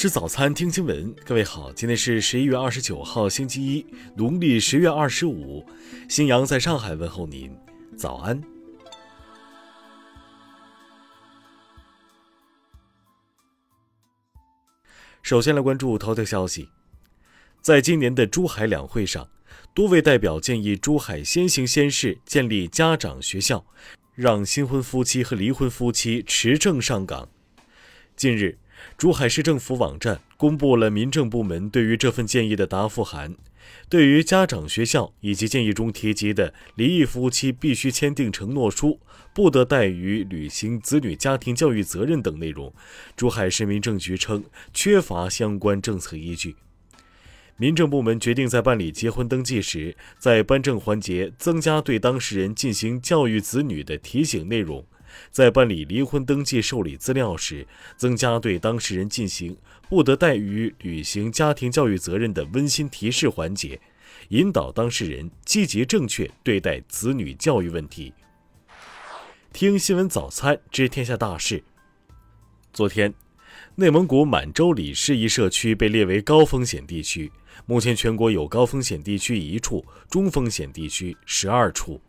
吃早餐，听新闻。各位好，今天是十一月二十九号，星期一，农历十月二十五。新阳在上海问候您，早安。首先来关注头条消息，在今年的珠海两会上，多位代表建议珠海先行先试，建立家长学校，让新婚夫妻和离婚夫妻持证上岗。近日。珠海市政府网站公布了民政部门对于这份建议的答复函。对于家长学校以及建议中提及的离异夫妻必须签订承诺书、不得怠于履行子女家庭教育责任等内容，珠海市民政局称缺乏相关政策依据。民政部门决定在办理结婚登记时，在颁证环节增加对当事人进行教育子女的提醒内容。在办理离婚登记受理资料时，增加对当事人进行不得怠于履行家庭教育责任的温馨提示环节，引导当事人积极正确对待子女教育问题。听新闻早餐知天下大事。昨天，内蒙古满洲里市一社区被列为高风险地区，目前全国有高风险地区一处，中风险地区十二处。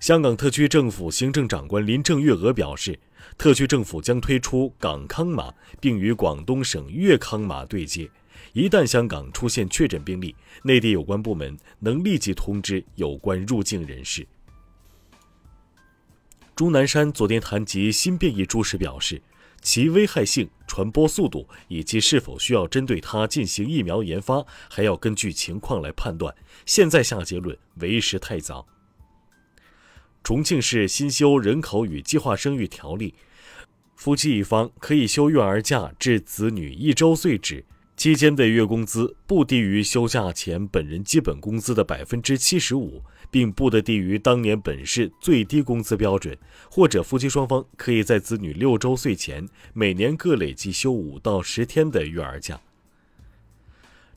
香港特区政府行政长官林郑月娥表示，特区政府将推出港康码，并与广东省粤康码对接。一旦香港出现确诊病例，内地有关部门能立即通知有关入境人士。钟南山昨天谈及新变异株时表示，其危害性、传播速度以及是否需要针对它进行疫苗研发，还要根据情况来判断。现在下结论为时太早。重庆市新修人口与计划生育条例，夫妻一方可以休育儿假至子女一周岁止，期间的月工资不低于休假前本人基本工资的百分之七十五，并不得低于当年本市最低工资标准。或者夫妻双方可以在子女六周岁前每年各累计休五到十天的育儿假。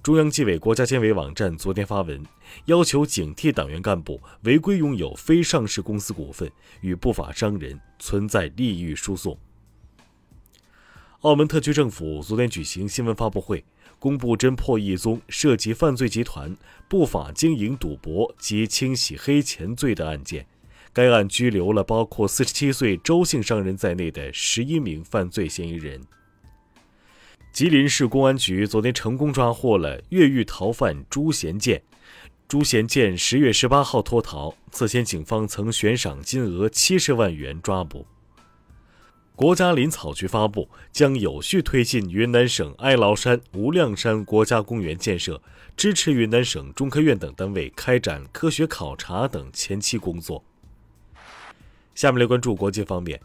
中央纪委国家监委网站昨天发文，要求警惕党员干部违规拥有非上市公司股份，与不法商人存在利益输送。澳门特区政府昨天举行新闻发布会，公布侦破一宗涉及犯罪集团不法经营赌博及清洗黑钱罪的案件，该案拘留了包括四十七岁周姓商人在内的十一名犯罪嫌疑人。吉林市公安局昨天成功抓获了越狱逃犯朱贤建。朱贤建十月十八号脱逃，此前警方曾悬赏金额七十万元抓捕。国家林草局发布将有序推进云南省哀牢山无量山国家公园建设，支持云南省中科院等单位开展科学考察等前期工作。下面来关注国际方面。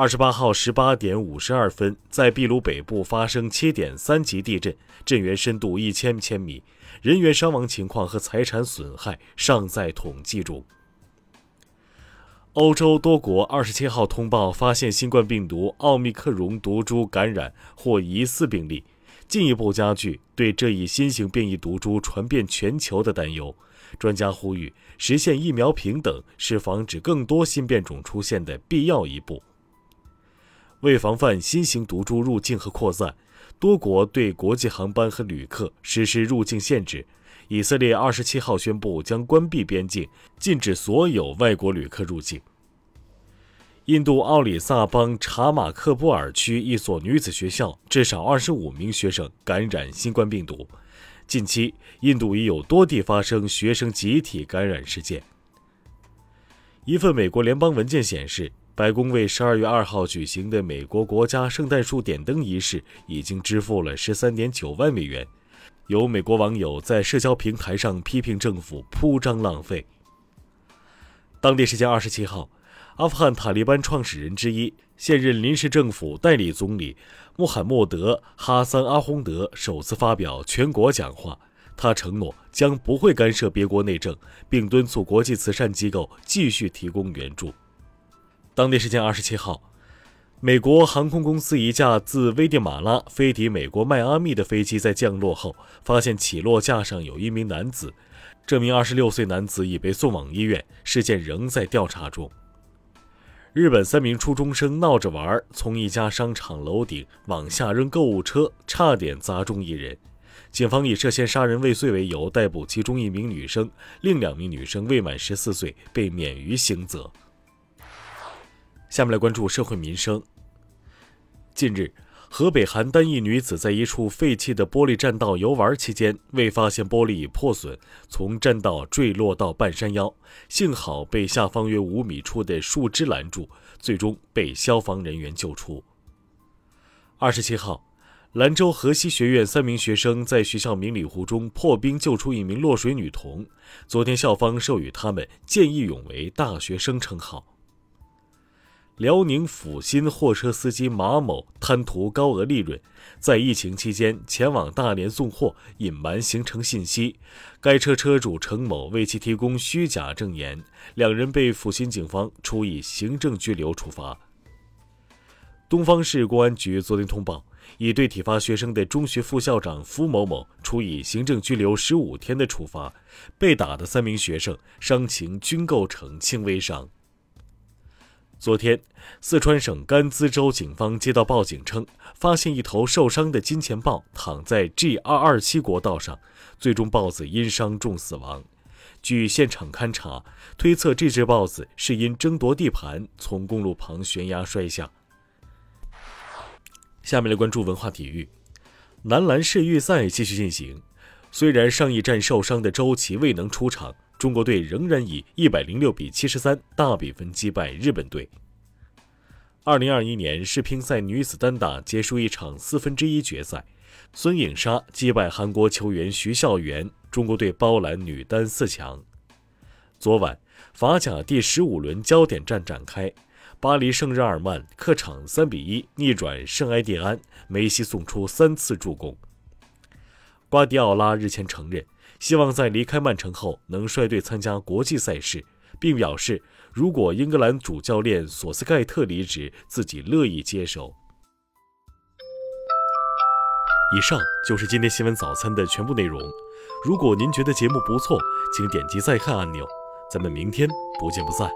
二十八号十八点五十二分，在秘鲁北部发生七点三级地震，震源深度一千千米，人员伤亡情况和财产损害尚在统计中。欧洲多国二十七号通报发现新冠病毒奥密克戎毒株感染或疑似病例，进一步加剧对这一新型变异毒株传遍全球的担忧。专家呼吁，实现疫苗平等是防止更多新变种出现的必要一步。为防范新型毒株入境和扩散，多国对国际航班和旅客实施入境限制。以色列二十七号宣布将关闭边境，禁止所有外国旅客入境。印度奥里萨邦查马克布尔区一所女子学校至少二十五名学生感染新冠病毒。近期，印度已有多地发生学生集体感染事件。一份美国联邦文件显示。白宫为十二月二号举行的美国国家圣诞树点灯仪式已经支付了十三点九万美元。有美国网友在社交平台上批评政府铺张浪费。当地时间二十七号，阿富汗塔利班创始人之一、现任临时政府代理总理穆罕默德·哈桑·阿洪德首次发表全国讲话，他承诺将不会干涉别国内政，并敦促国际慈善机构继续提供援助。当地时间二十七号，美国航空公司一架自危地马拉飞抵美国迈阿密的飞机在降落后，发现起落架上有一名男子。这名二十六岁男子已被送往医院，事件仍在调查中。日本三名初中生闹着玩，从一家商场楼顶往下扔购物车，差点砸中一人。警方以涉嫌杀人未遂为由逮捕其中一名女生，另两名女生未满十四岁，被免于刑责。下面来关注社会民生。近日，河北邯郸一女子在一处废弃的玻璃栈道游玩期间，未发现玻璃已破损，从栈道坠落到半山腰，幸好被下方约五米处的树枝拦住，最终被消防人员救出。二十七号，兰州河西学院三名学生在学校明里湖中破冰救出一名落水女童，昨天校方授予他们“见义勇为大学生”称号。辽宁阜新货车司机马某贪图高额利润，在疫情期间前往大连送货，隐瞒行程信息。该车车主程某为其提供虚假证言，两人被阜新警方处以行政拘留处罚。东方市公安局昨天通报，已对体罚学生的中学副校长符某某处以行政拘留十五天的处罚。被打的三名学生伤情均构成轻微伤。昨天，四川省甘孜州警方接到报警称，发现一头受伤的金钱豹躺在 G 二二七国道上，最终豹子因伤重死亡。据现场勘查，推测这只豹子是因争夺地盘从公路旁悬崖摔下。下面来关注文化体育，男篮世预赛继续进行，虽然上一战受伤的周琦未能出场。中国队仍然以一百零六比七十三大比分击败日本队。二零二一年世乒赛女子单打结束一场四分之一决赛，孙颖莎击败韩国球员徐孝元，中国队包揽女单四强。昨晚法甲第十五轮焦点战展开，巴黎圣日耳曼客场三比一逆转圣埃蒂安，梅西送出三次助攻。瓜迪奥拉日前承认。希望在离开曼城后能率队参加国际赛事，并表示如果英格兰主教练索斯盖特离职，自己乐意接手。以上就是今天新闻早餐的全部内容。如果您觉得节目不错，请点击再看按钮。咱们明天不见不散。